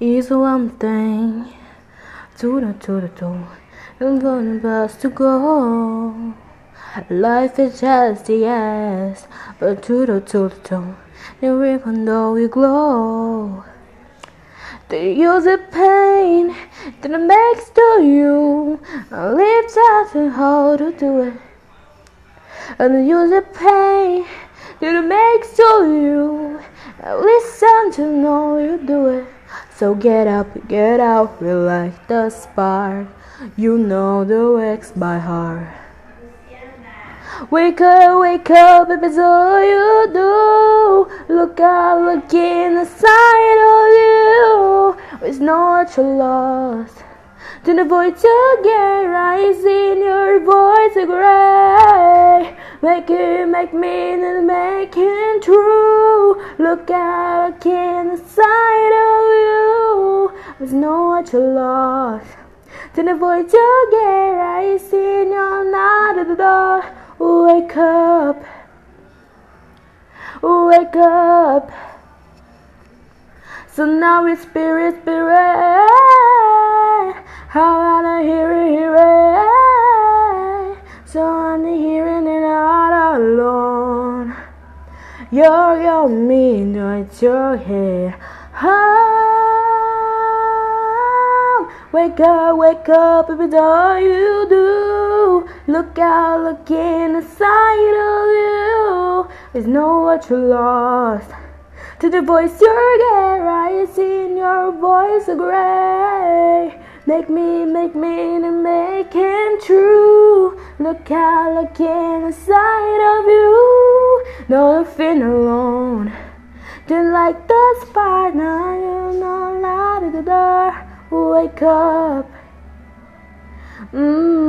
is one thing. To the to the to. I'm gonna bust to go. Life is just the yes, but to the to the to. Even though we glow. The use of pain that it makes to you. Live out and how to do it. And the use the pain that it makes to you. I listen to know you do it. So get up, get out, relight the spark. You know the works by heart. Wake up, wake up, if it's all you do. Look out, look in the side of you. It's not your loss. To the voice again, rise in your voice gray. Make it, make me, and make it true. Look out, look in the side of you. It's not your loss. To the voice again, rise in your not at the door. Wake up, wake up. So now it's spirit, spirit. How wanna hear it, hear it. So I'm hearing it all alone. You're your me, no, it's your head. Oh, wake up, wake up, if it's all you do. Look out, look in the side of you. There's no what you lost. To the voice you're rise in your voice of gray. Make me, make me, and make him true. Look out, look in the side of you. No feeling alone. Then like the spark, now Wake up. Mmm,